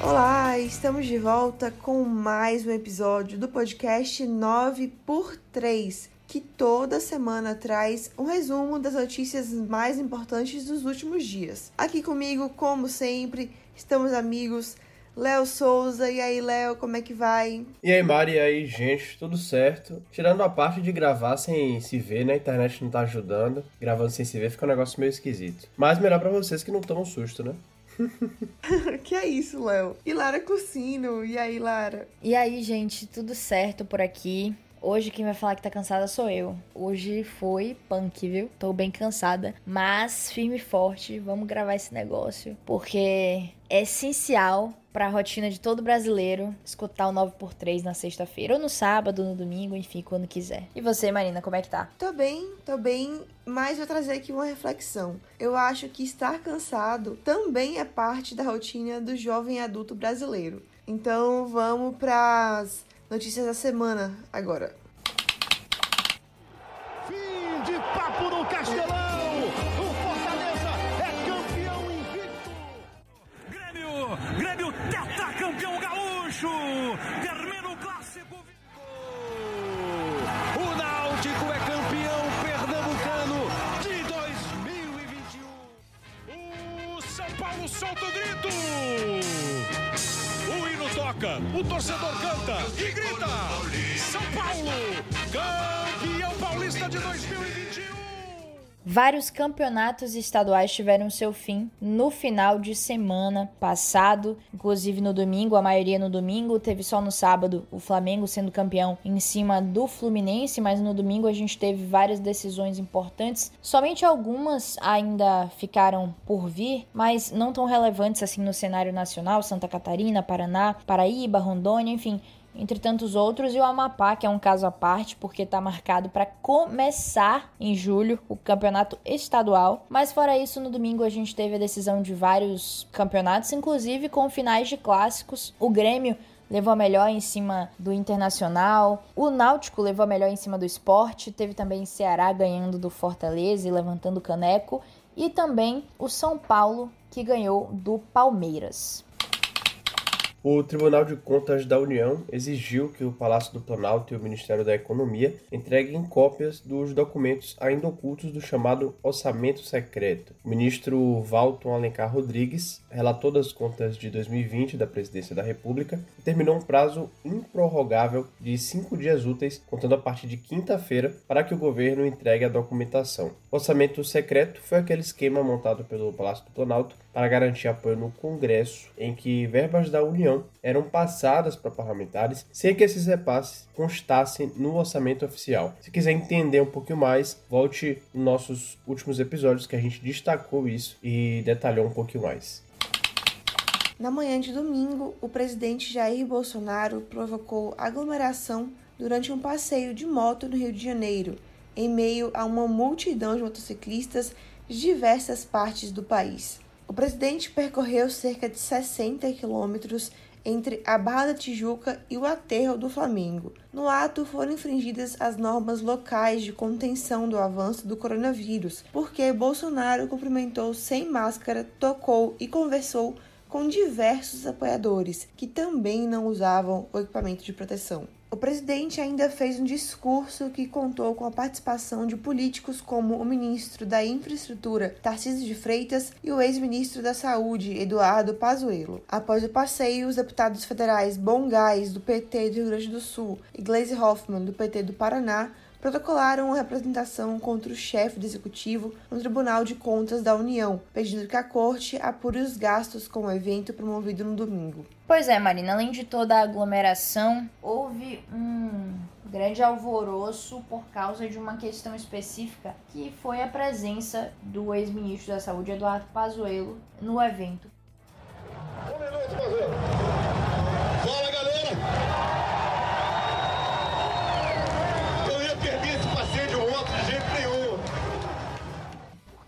Olá, estamos de volta com mais um episódio do podcast 9 por 3, que toda semana traz um resumo das notícias mais importantes dos últimos dias. Aqui comigo, como sempre, estamos amigos Léo Souza. E aí, Léo, como é que vai? E aí, Mari, e aí, gente, tudo certo? Tirando a parte de gravar sem se ver, né? A internet não tá ajudando. Gravando sem se ver fica um negócio meio esquisito. Mas melhor para vocês que não tomam susto, né? que é isso, Léo? E Lara Cursino. E aí, Lara? E aí, gente, tudo certo por aqui? Hoje quem vai falar que tá cansada sou eu. Hoje foi punk, viu? Tô bem cansada, mas firme e forte. Vamos gravar esse negócio porque é essencial para a rotina de todo brasileiro escutar o 9x3 na sexta-feira, ou no sábado, no domingo, enfim, quando quiser. E você, Marina, como é que tá? Tô bem, tô bem, mas vou trazer aqui uma reflexão. Eu acho que estar cansado também é parte da rotina do jovem adulto brasileiro. Então vamos para as notícias da semana agora. Toca, o torcedor canta e grita: Vários campeonatos estaduais tiveram seu fim no final de semana passado, inclusive no domingo, a maioria no domingo, teve só no sábado o Flamengo sendo campeão em cima do Fluminense, mas no domingo a gente teve várias decisões importantes. Somente algumas ainda ficaram por vir, mas não tão relevantes assim no cenário nacional, Santa Catarina, Paraná, Paraíba, Rondônia, enfim, entre tantos outros, e o Amapá, que é um caso à parte, porque está marcado para começar em julho o campeonato estadual. Mas fora isso, no domingo a gente teve a decisão de vários campeonatos, inclusive com finais de clássicos. O Grêmio levou a melhor em cima do Internacional. O Náutico levou a melhor em cima do Esporte. Teve também Ceará ganhando do Fortaleza e levantando o caneco. E também o São Paulo, que ganhou do Palmeiras. O Tribunal de Contas da União exigiu que o Palácio do Planalto e o Ministério da Economia entreguem cópias dos documentos ainda ocultos do chamado orçamento secreto. O ministro Valton Alencar Rodrigues relatou das contas de 2020 da Presidência da República e terminou um prazo improrrogável de cinco dias úteis, contando a partir de quinta-feira, para que o governo entregue a documentação. O orçamento secreto foi aquele esquema montado pelo Palácio do Planalto para garantir apoio no Congresso, em que verbas da União eram passadas para parlamentares sem que esses repasses constassem no orçamento oficial. Se quiser entender um pouquinho mais, volte nos nossos últimos episódios que a gente destacou isso e detalhou um pouquinho mais. Na manhã de domingo, o presidente Jair Bolsonaro provocou aglomeração durante um passeio de moto no Rio de Janeiro, em meio a uma multidão de motociclistas de diversas partes do país. O presidente percorreu cerca de 60 quilômetros entre a Barra da Tijuca e o aterro do Flamengo. No ato foram infringidas as normas locais de contenção do avanço do coronavírus, porque Bolsonaro cumprimentou sem máscara, tocou e conversou com diversos apoiadores que também não usavam o equipamento de proteção. O presidente ainda fez um discurso que contou com a participação de políticos como o ministro da Infraestrutura, Tarcísio de Freitas, e o ex-ministro da Saúde, Eduardo Pazuello. Após o passeio, os deputados federais Bongás, do PT do Rio Grande do Sul, e Gleisi Hoffmann, do PT do Paraná, protocolaram uma representação contra o chefe do executivo no Tribunal de Contas da União, pedindo que a corte apure os gastos com o evento promovido no domingo. Pois é, Marina, além de toda a aglomeração, houve um grande alvoroço por causa de uma questão específica, que foi a presença do ex-ministro da Saúde, Eduardo Pazuello, no evento.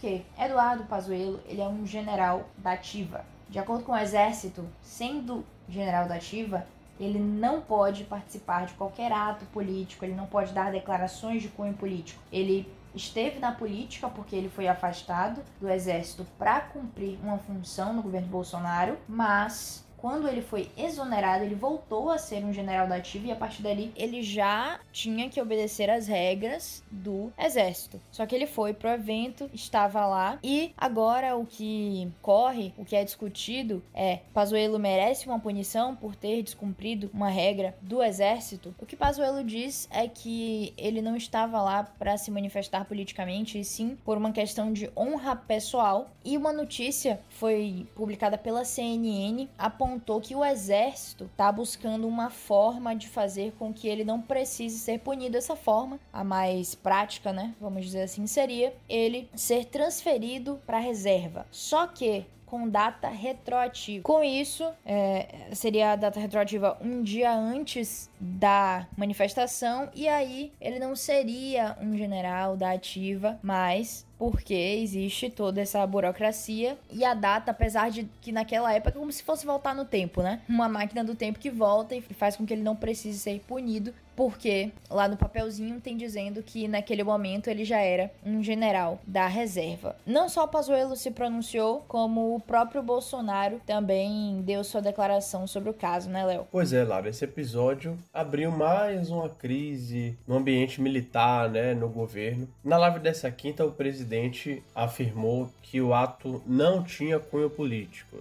Porque Eduardo Pazuello, ele é um general da ativa. De acordo com o exército, sendo general da ativa, ele não pode participar de qualquer ato político, ele não pode dar declarações de cunho político. Ele esteve na política porque ele foi afastado do exército para cumprir uma função no governo Bolsonaro, mas quando ele foi exonerado, ele voltou a ser um general da ativa e a partir dali ele já tinha que obedecer às regras do exército. Só que ele foi pro evento, estava lá e agora o que corre, o que é discutido é Pazuello merece uma punição por ter descumprido uma regra do exército. O que Pazuello diz é que ele não estava lá para se manifestar politicamente, e sim por uma questão de honra pessoal. E uma notícia foi publicada pela CNN apontou que o exército está buscando uma forma de fazer com que ele não precise ser punido dessa forma. A mais prática, né? Vamos dizer assim, seria ele ser transferido para reserva. Só que com data retroativa. Com isso, é, seria a data retroativa um dia antes da manifestação, e aí ele não seria um general da ativa, mas porque existe toda essa burocracia e a data, apesar de que naquela época é como se fosse voltar no tempo, né? Uma máquina do tempo que volta e faz com que ele não precise ser punido, porque lá no papelzinho tem dizendo que naquele momento ele já era um general da reserva. Não só Pazuello se pronunciou, como o próprio Bolsonaro também deu sua declaração sobre o caso, né, Léo? Pois é, Lara, esse episódio abriu mais uma crise no ambiente militar, né, no governo. Na live dessa quinta, o presidente afirmou que o ato não tinha cunho político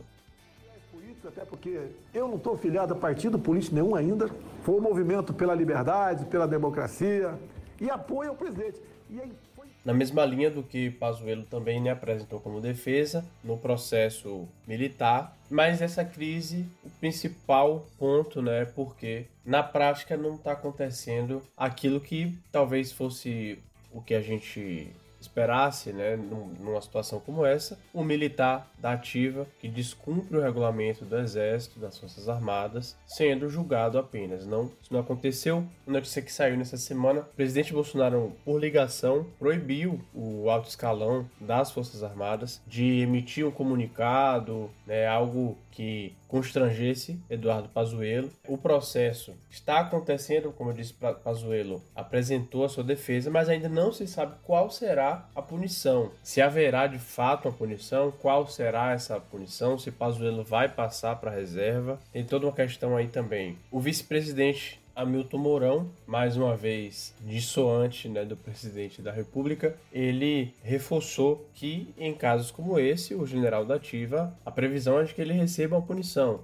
até porque eu não estou filiado a partido político nenhum ainda. Foi o um movimento pela liberdade, pela democracia e apoio ao presidente. Aí, foi... Na mesma linha do que Pazuello também né, apresentou como defesa no processo militar, mas essa crise, o principal ponto, né, porque na prática não está acontecendo aquilo que talvez fosse o que a gente esperasse, né, numa situação como essa, um militar da ativa que descumpre o regulamento do Exército, das Forças Armadas, sendo julgado apenas. Não, isso não aconteceu. Notícia que saiu nessa semana, o presidente Bolsonaro, por ligação, proibiu o alto escalão das Forças Armadas de emitir um comunicado, né, algo que constrangesse Eduardo Pazuello. O processo está acontecendo, como eu disse, Pazuello apresentou a sua defesa, mas ainda não se sabe qual será a punição. Se haverá de fato uma punição, qual será essa punição, se Pazuello vai passar para a reserva. Tem toda uma questão aí também. O vice-presidente Hamilton Mourão, mais uma vez dissoante né, do presidente da República, ele reforçou que em casos como esse, o general da ativa, a previsão é de que ele receba uma punição.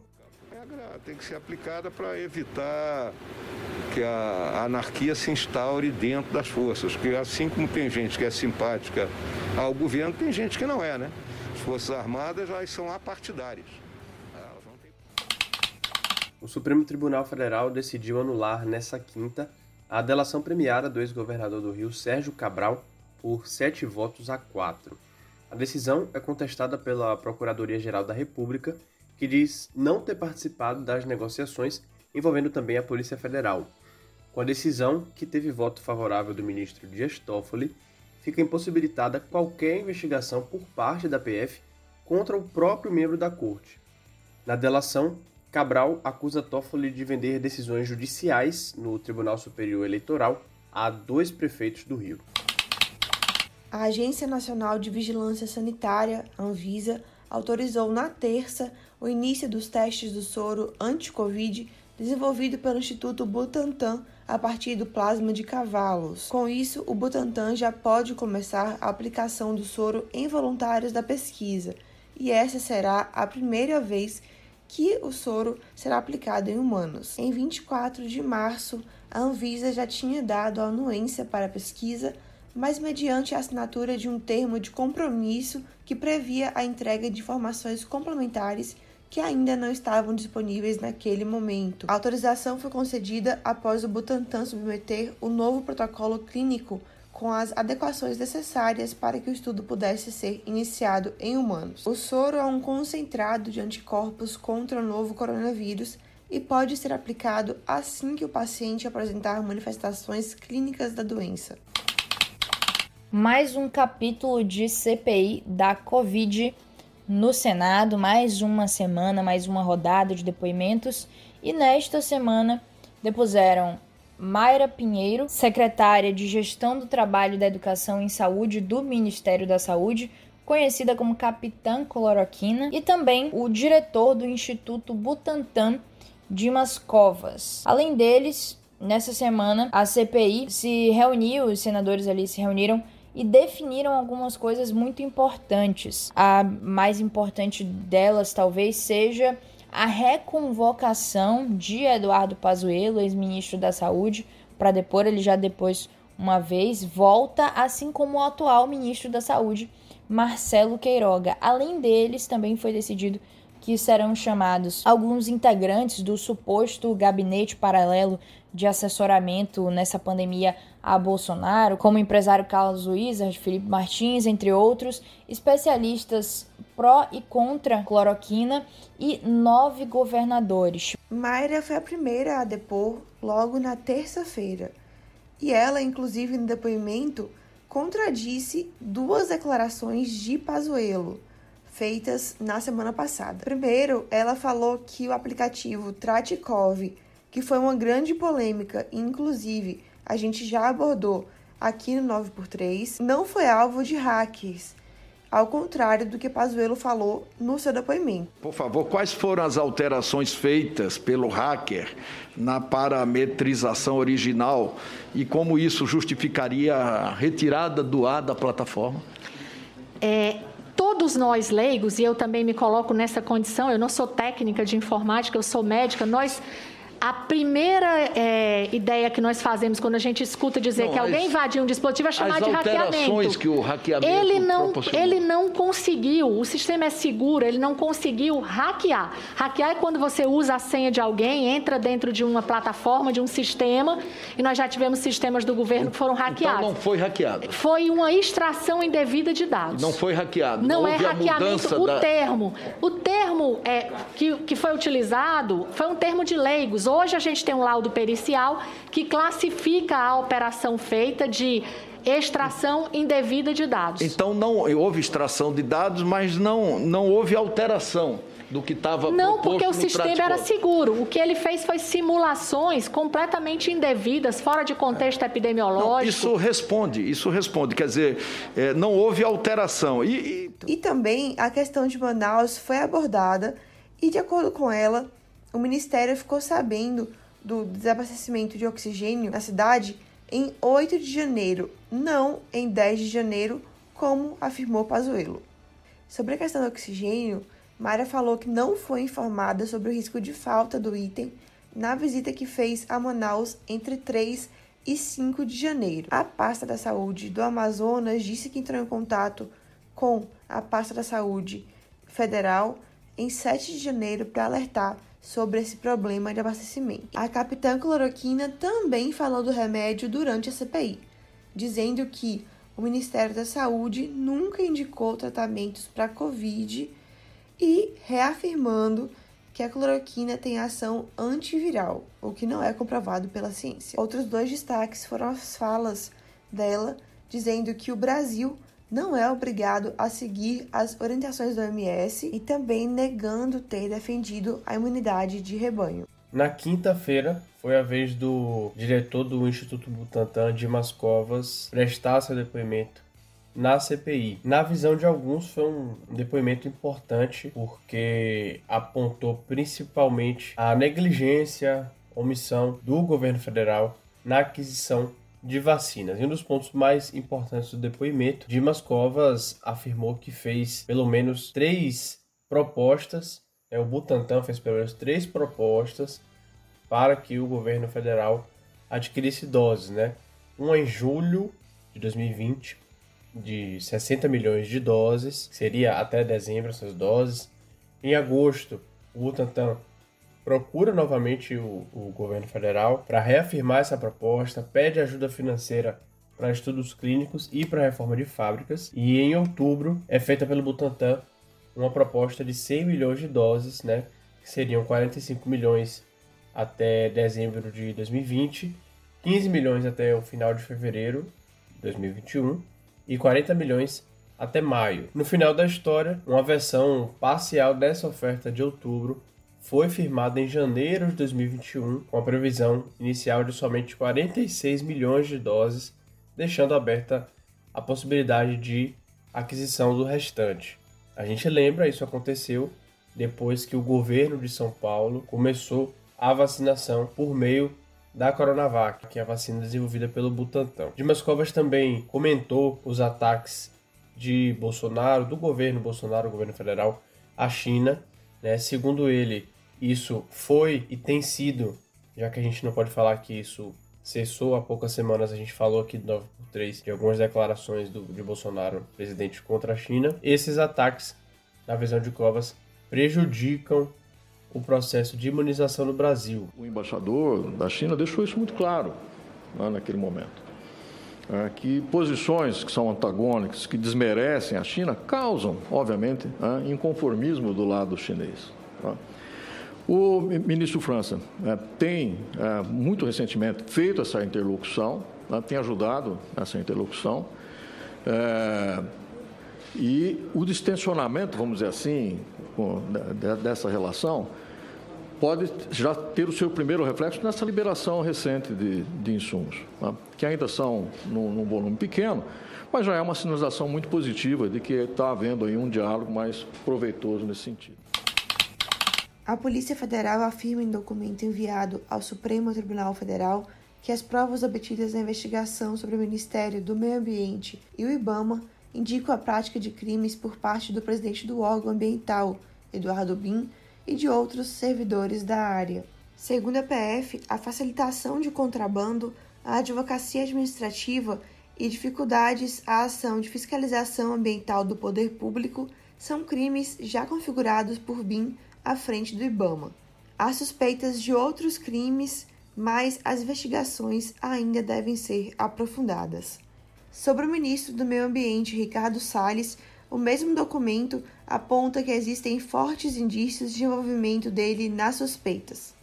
A regra tem que ser aplicada para evitar que a anarquia se instaure dentro das forças, porque assim como tem gente que é simpática ao governo, tem gente que não é, né? As Forças Armadas elas são apartidárias. O Supremo Tribunal Federal decidiu anular nessa quinta a delação premiada do ex-governador do Rio, Sérgio Cabral, por sete votos a quatro. A decisão é contestada pela Procuradoria-Geral da República, que diz não ter participado das negociações envolvendo também a Polícia Federal. Com a decisão, que teve voto favorável do ministro Dias Toffoli, fica impossibilitada qualquer investigação por parte da PF contra o próprio membro da corte. Na delação, Cabral acusa Toffoli de vender decisões judiciais no Tribunal Superior Eleitoral a dois prefeitos do Rio. A Agência Nacional de Vigilância Sanitária, Anvisa, autorizou na terça o início dos testes do soro anti-Covid desenvolvido pelo Instituto Butantan a partir do plasma de cavalos. Com isso, o Butantan já pode começar a aplicação do soro em voluntários da pesquisa, e essa será a primeira vez que o soro será aplicado em humanos. Em 24 de março, a Anvisa já tinha dado a anuência para a pesquisa, mas mediante a assinatura de um termo de compromisso que previa a entrega de informações complementares que ainda não estavam disponíveis naquele momento. A autorização foi concedida após o Butantan submeter o novo protocolo clínico com as adequações necessárias para que o estudo pudesse ser iniciado em humanos. O soro é um concentrado de anticorpos contra o novo coronavírus e pode ser aplicado assim que o paciente apresentar manifestações clínicas da doença. Mais um capítulo de CPI da Covid no Senado, mais uma semana, mais uma rodada de depoimentos, e nesta semana depuseram Mayra Pinheiro, secretária de Gestão do Trabalho da Educação em Saúde do Ministério da Saúde, conhecida como Capitã Cloroquina, e também o diretor do Instituto Butantan, Dimas Covas. Além deles, nessa semana a CPI se reuniu, os senadores ali se reuniram e definiram algumas coisas muito importantes. A mais importante delas talvez seja a reconvocação de Eduardo Pazuello, ex-ministro da Saúde, para depor, ele já depois uma vez, volta, assim como o atual ministro da Saúde, Marcelo Queiroga. Além deles, também foi decidido que serão chamados alguns integrantes do suposto gabinete paralelo de assessoramento nessa pandemia a Bolsonaro, como o empresário Carlos Wizard, Felipe Martins, entre outros, especialistas pró e contra cloroquina e nove governadores. Mayra foi a primeira a depor logo na terça-feira. E ela, inclusive no depoimento, contradisse duas declarações de Pazuello feitas na semana passada. Primeiro, ela falou que o aplicativo Tratikov, que foi uma grande polêmica, inclusive a gente já abordou aqui no 9x3, não foi alvo de hackers, ao contrário do que Pazuello falou no seu depoimento. Por favor, quais foram as alterações feitas pelo hacker na parametrização original e como isso justificaria a retirada do ar da plataforma? É, todos nós leigos, e eu também me coloco nessa condição, eu não sou técnica de informática, eu sou médica, nós a primeira é, ideia que nós fazemos quando a gente escuta dizer não, que alguém as, invadiu um dispositivo é chamar de hackeamento. que o hackeamento ele não, ele não conseguiu, o sistema é seguro, ele não conseguiu hackear. Hackear é quando você usa a senha de alguém, entra dentro de uma plataforma, de um sistema, e nós já tivemos sistemas do governo que foram hackeados. Então não foi hackeado. Foi uma extração indevida de dados. Não foi hackeado. Não, não é hackeamento. O da... termo, o termo é, que, que foi utilizado foi um termo de leigos Hoje a gente tem um laudo pericial que classifica a operação feita de extração indevida de dados. Então não houve extração de dados, mas não, não houve alteração do que estava Não, porque o sistema era seguro. O que ele fez foi simulações completamente indevidas, fora de contexto é. epidemiológico. Não, isso responde, isso responde. Quer dizer, é, não houve alteração. E, e... e também a questão de Manaus foi abordada e, de acordo com ela, o Ministério ficou sabendo do desabastecimento de oxigênio na cidade em 8 de janeiro, não em 10 de janeiro, como afirmou Pazuello. Sobre a questão do oxigênio, Mayra falou que não foi informada sobre o risco de falta do item na visita que fez a Manaus entre 3 e 5 de janeiro. A pasta da saúde do Amazonas disse que entrou em contato com a pasta da saúde federal em 7 de janeiro para alertar sobre esse problema de abastecimento. A capitã Cloroquina também falou do remédio durante a CPI, dizendo que o Ministério da Saúde nunca indicou tratamentos para Covid e reafirmando que a cloroquina tem ação antiviral, o que não é comprovado pela ciência. Outros dois destaques foram as falas dela dizendo que o Brasil não é obrigado a seguir as orientações do OMS e também negando ter defendido a imunidade de rebanho. Na quinta-feira, foi a vez do diretor do Instituto Butantan, Dimas Covas, prestar seu depoimento na CPI. Na visão de alguns, foi um depoimento importante porque apontou principalmente a negligência, omissão do governo federal na aquisição de vacinas. E um dos pontos mais importantes do depoimento, Dimas Covas afirmou que fez pelo menos três propostas, é, o Butantan fez pelo menos três propostas para que o governo federal adquirisse doses, né? Uma em julho de 2020, de 60 milhões de doses, seria até dezembro essas doses. Em agosto, o Butantan procura novamente o, o governo federal para reafirmar essa proposta, pede ajuda financeira para estudos clínicos e para reforma de fábricas. E em outubro é feita pelo Butantan uma proposta de 100 milhões de doses, né, que seriam 45 milhões até dezembro de 2020, 15 milhões até o final de fevereiro de 2021 e 40 milhões até maio. No final da história, uma versão parcial dessa oferta de outubro foi firmada em janeiro de 2021, com a previsão inicial de somente 46 milhões de doses, deixando aberta a possibilidade de aquisição do restante. A gente lembra, isso aconteceu depois que o governo de São Paulo começou a vacinação por meio da Coronavac, que é a vacina desenvolvida pelo Butantan. Dimas Covas também comentou os ataques de Bolsonaro, do governo Bolsonaro, governo federal, à China. Né? Segundo ele, isso foi e tem sido, já que a gente não pode falar que isso cessou há poucas semanas, a gente falou aqui do 9 por 3 de algumas declarações do, de Bolsonaro, presidente, contra a China. Esses ataques, na visão de Covas, prejudicam o processo de imunização no Brasil. O embaixador da China deixou isso muito claro naquele momento. É, que posições que são antagônicas, que desmerecem a China, causam, obviamente, é, inconformismo do lado chinês. Tá? O ministro França é, tem, é, muito recentemente, feito essa interlocução, né, tem ajudado essa interlocução, é, e o distensionamento, vamos dizer assim, de, dessa relação, pode já ter o seu primeiro reflexo nessa liberação recente de, de insumos, né? que ainda são num, num, volume pequeno, mas já é uma sinalização muito positiva de que está havendo aí um diálogo mais proveitoso nesse sentido. A Polícia Federal afirma em documento enviado ao Supremo Tribunal Federal que as provas obtidas na investigação sobre o Ministério do Meio Ambiente e o IBAMA indicam a prática de crimes por parte do presidente do órgão ambiental, Eduardo Bin, e de outros servidores da área. Segundo a PF, a facilitação de contrabando, a advocacia administrativa e dificuldades à ação de fiscalização ambiental do poder público são crimes já configurados por BIM à frente do IBAMA. Há suspeitas de outros crimes, mas as investigações ainda devem ser aprofundadas. Sobre o ministro do Meio Ambiente, Ricardo Salles, o mesmo documento aponta que existem fortes indícios de envolvimento dele nas suspeitas.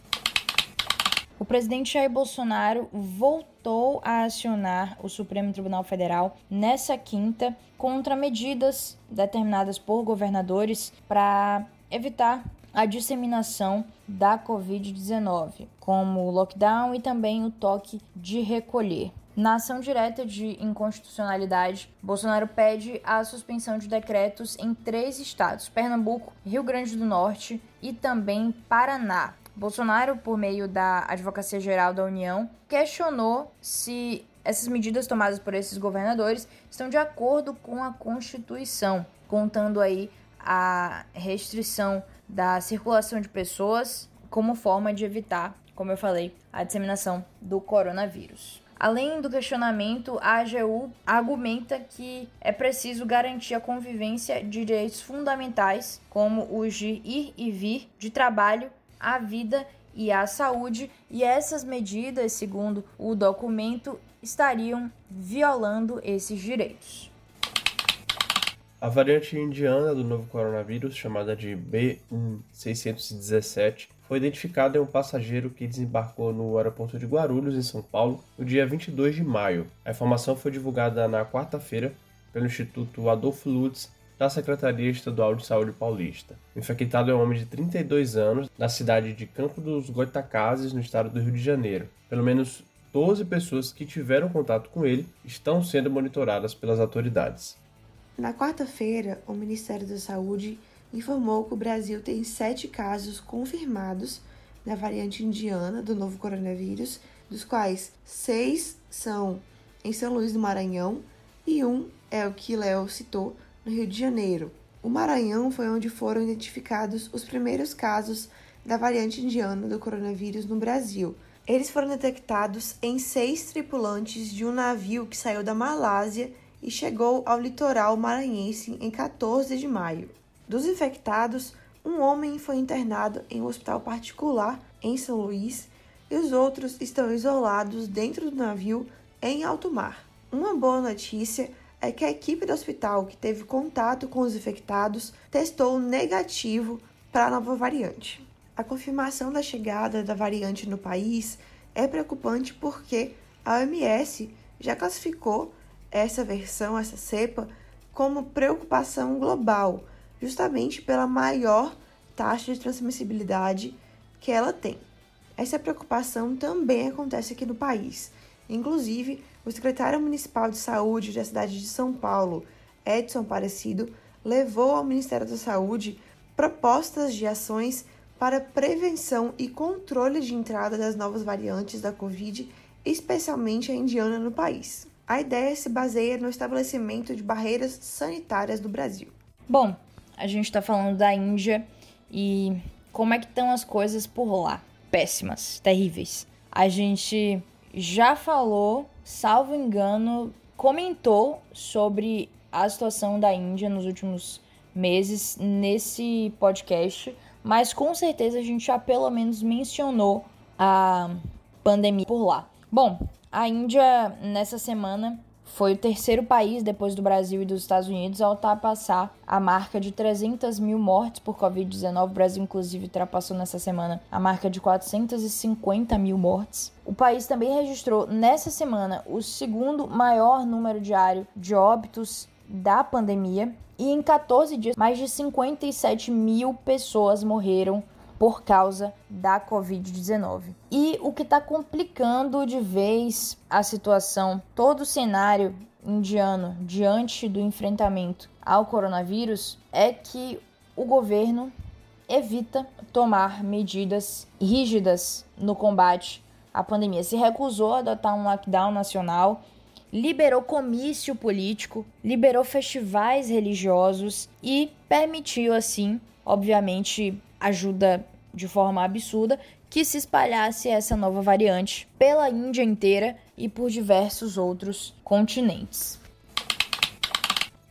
O presidente Jair Bolsonaro voltou a acionar o Supremo Tribunal Federal nessa quinta contra medidas determinadas por governadores para evitar a disseminação da Covid-19, como o lockdown e também o toque de recolher. Na ação direta de inconstitucionalidade, Bolsonaro pede a suspensão de decretos em três estados: Pernambuco, Rio Grande do Norte e também Paraná. Bolsonaro, por meio da Advocacia Geral da União, questionou se essas medidas tomadas por esses governadores estão de acordo com a Constituição, contando aí a restrição da circulação de pessoas como forma de evitar, como eu falei, a disseminação do coronavírus. Além do questionamento, a AGU argumenta que é preciso garantir a convivência de direitos fundamentais, como os de ir e vir, de trabalho, à vida e à saúde, e essas medidas, segundo o documento, estariam violando esses direitos. A variante indiana do novo coronavírus, chamada de B1617, foi identificada em um passageiro que desembarcou no aeroporto de Guarulhos, em São Paulo, no dia 22 de maio. A informação foi divulgada na quarta-feira pelo Instituto Adolfo Lutz da Secretaria Estadual de Saúde Paulista. O infectado é um homem de 32 anos, da cidade de Campo dos Goitacazes, no estado do Rio de Janeiro. Pelo menos 12 pessoas que tiveram contato com ele estão sendo monitoradas pelas autoridades. Na quarta-feira, o Ministério da Saúde informou que o Brasil tem sete casos confirmados da variante indiana do novo coronavírus, dos quais seis são em São Luís do Maranhão e um é o que Léo citou no Rio de Janeiro. O Maranhão foi onde foram identificados os primeiros casos da variante indiana do coronavírus no Brasil. Eles foram detectados em seis tripulantes de um navio que saiu da Malásia e chegou ao litoral maranhense em 14 de maio. Dos infectados, um homem foi internado em um hospital particular em São Luís e os outros estão isolados dentro do navio em alto mar. Uma boa notícia é que a equipe do hospital que teve contato com os infectados testou negativo para a nova variante. A confirmação da chegada da variante no país é preocupante porque a OMS já classificou essa versão, essa cepa, como preocupação global, justamente pela maior taxa de transmissibilidade que ela tem. Essa preocupação também acontece aqui no país. Inclusive, o secretário municipal de saúde da cidade de São Paulo, Edson Aparecido, levou ao Ministério da Saúde propostas de ações para prevenção e controle de entrada das novas variantes da Covid, especialmente a indiana no país. A ideia se baseia no estabelecimento de barreiras sanitárias do Brasil. Bom, a gente está falando da Índia e como é que estão as coisas por lá? Péssimas, terríveis. A gente já falou, salvo engano, comentou sobre a situação da Índia nos últimos meses nesse podcast, mas com certeza a gente já pelo menos mencionou a pandemia por lá. Bom, a Índia nessa semana foi o terceiro país depois do Brasil e dos Estados Unidos a ultrapassar a marca de 300 mil mortes por Covid-19. O Brasil, inclusive, ultrapassou nessa semana a marca de 450 mil mortes. O país também registrou nessa semana o segundo maior número diário de óbitos da pandemia e em 14 dias, mais de 57 mil pessoas morreram por causa da Covid-19. E o que está complicando de vez a situação, todo o cenário indiano diante do enfrentamento ao coronavírus é que o governo evita tomar medidas rígidas no combate à pandemia. Se recusou a adotar um lockdown nacional liberou comício político, liberou festivais religiosos e permitiu, assim, obviamente, ajuda de forma absurda, que se espalhasse essa nova variante pela Índia inteira e por diversos outros continentes.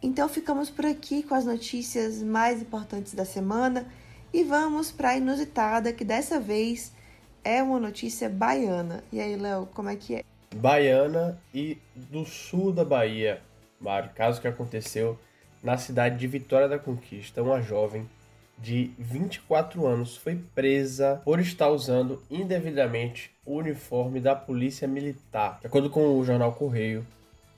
Então ficamos por aqui com as notícias mais importantes da semana e vamos para a inusitada, que dessa vez é uma notícia baiana. E aí, Léo, como é que é? Baiana e do sul da Bahia. Mário, caso que aconteceu na cidade de Vitória da Conquista, uma jovem de 24 anos foi presa por estar usando indevidamente o uniforme da Polícia Militar. De acordo com o jornal Correio,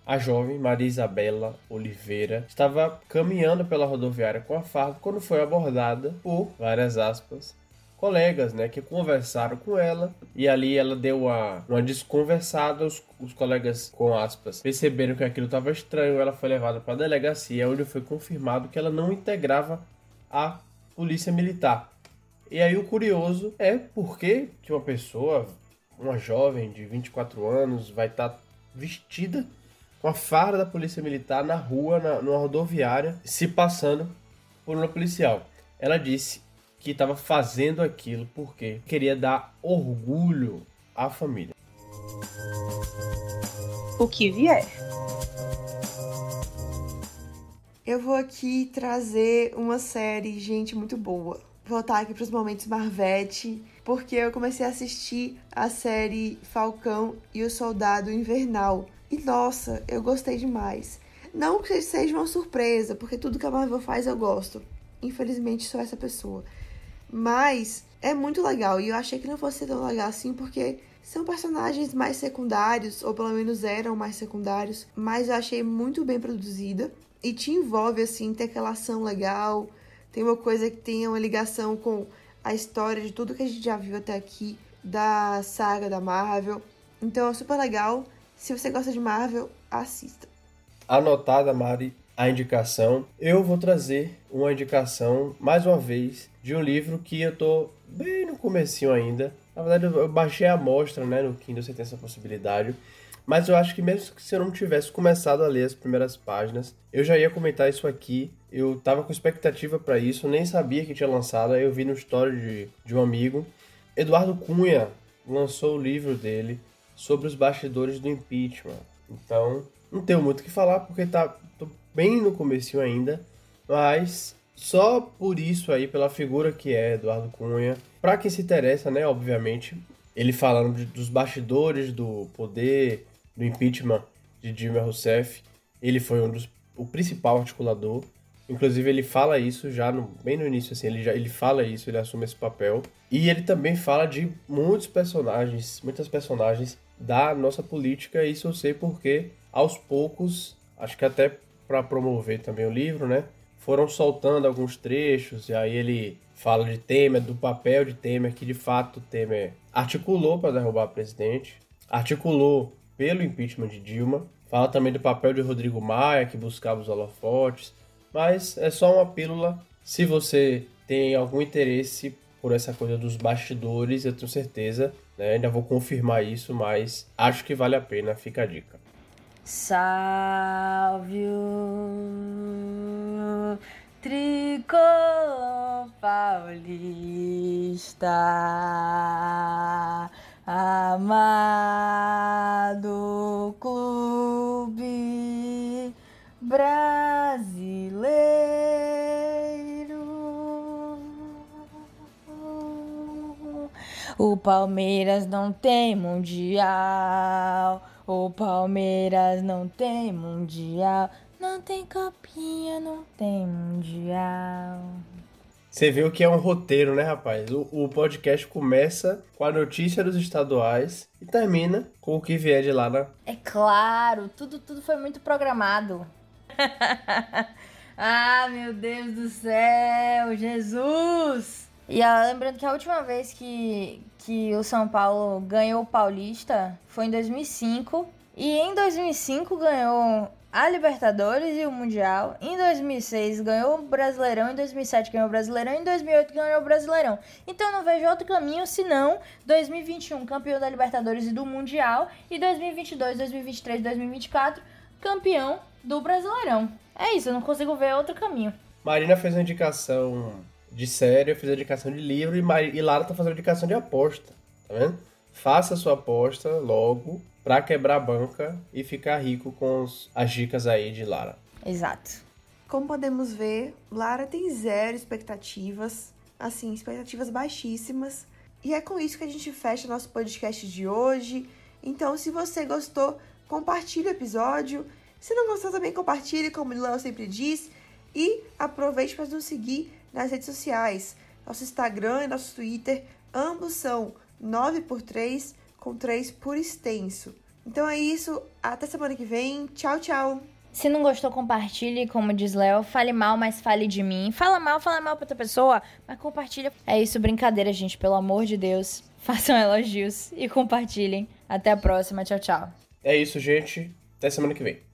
a jovem Maria Isabela Oliveira estava caminhando pela rodoviária com a farda quando foi abordada por várias aspas colegas, né, que conversaram com ela e ali ela deu uma, uma desconversada. Os, os colegas, com aspas, perceberam que aquilo estava estranho. Ela foi levada para a delegacia, onde foi confirmado que ela não integrava a polícia militar. E aí o curioso é porque que uma pessoa, uma jovem de 24 anos, vai estar tá vestida com a farda da polícia militar na rua, na, numa rodoviária, se passando por uma policial. Ela disse que estava fazendo aquilo porque queria dar orgulho à família. O que vier. Eu vou aqui trazer uma série, gente, muito boa. Vou voltar aqui para os momentos Marvete, porque eu comecei a assistir a série Falcão e o Soldado Invernal. E nossa, eu gostei demais. Não que seja uma surpresa, porque tudo que a Marvel faz eu gosto. Infelizmente sou essa pessoa. Mas é muito legal e eu achei que não fosse ser tão legal assim porque são personagens mais secundários, ou pelo menos eram mais secundários, mas eu achei muito bem produzida e te envolve assim, tem aquela ação legal, tem uma coisa que tem uma ligação com a história de tudo que a gente já viu até aqui da saga da Marvel. Então é super legal. Se você gosta de Marvel, assista. Anotada, Mari, a indicação. Eu vou trazer uma indicação, mais uma vez, de um livro que eu tô bem no comecinho ainda. Na verdade, eu baixei a amostra, né, no Kindle, você tem essa possibilidade. Mas eu acho que mesmo que se eu não tivesse começado a ler as primeiras páginas, eu já ia comentar isso aqui. Eu tava com expectativa para isso, nem sabia que tinha lançado, aí eu vi no story de, de um amigo. Eduardo Cunha lançou o livro dele sobre os bastidores do impeachment. Então, não tenho muito o que falar porque tá bem no começo ainda, mas só por isso aí, pela figura que é Eduardo Cunha, para quem se interessa, né, obviamente, ele falando de, dos bastidores do poder, do impeachment de Dilma Rousseff, ele foi um dos, o principal articulador, inclusive ele fala isso já no, bem no início, assim, ele, já, ele fala isso, ele assume esse papel, e ele também fala de muitos personagens, muitas personagens da nossa política, isso eu sei porque aos poucos, acho que até para promover também o livro, né? Foram soltando alguns trechos e aí ele fala de Temer, do papel de Temer, que de fato Temer articulou para derrubar o presidente, articulou pelo impeachment de Dilma, Fala também do papel de Rodrigo Maia, que buscava os holofotes. Mas é só uma pílula. Se você tem algum interesse por essa coisa dos bastidores, eu tenho certeza. Né? Ainda vou confirmar isso, mas acho que vale a pena. Fica a dica. Salve o tricolor paulista, amado clube brasileiro. O Palmeiras não tem mundial. O Palmeiras não tem mundial. Não tem copinha, não tem mundial. Você viu que é um roteiro, né, rapaz? O, o, podcast começa com a notícia dos estaduais e termina com o que vier de lá, né? É claro, tudo, tudo foi muito programado. ah, meu Deus do céu, Jesus! E ah, lembrando que a última vez que, que o São Paulo ganhou o Paulista foi em 2005. E em 2005 ganhou a Libertadores e o Mundial. Em 2006 ganhou o Brasileirão, em 2007 ganhou o Brasileirão, em 2008 ganhou o Brasileirão. Então não vejo outro caminho senão 2021 campeão da Libertadores e do Mundial e 2022, 2023, 2024 campeão do Brasileirão. É isso, eu não consigo ver outro caminho. Marina fez uma indicação de série, eu fiz a indicação de livro e, Mar... e Lara tá fazendo a indicação de aposta, tá vendo? Faça sua aposta logo para quebrar a banca e ficar rico com os, as dicas aí de Lara. Exato. Como podemos ver, Lara tem zero expectativas, assim, expectativas baixíssimas. E é com isso que a gente fecha nosso podcast de hoje. Então, se você gostou, compartilhe o episódio. Se não gostou, também compartilhe, como o Léo sempre diz. E aproveite para nos seguir nas redes sociais. Nosso Instagram e nosso Twitter, ambos são 9x3 com 3 por extenso. Então é isso, até semana que vem. Tchau, tchau. Se não gostou, compartilhe, como diz Léo. Fale mal, mas fale de mim. Fala mal, fala mal pra outra pessoa, mas compartilha. É isso, brincadeira, gente. Pelo amor de Deus. Façam elogios e compartilhem. Até a próxima. Tchau, tchau. É isso, gente. Até semana que vem.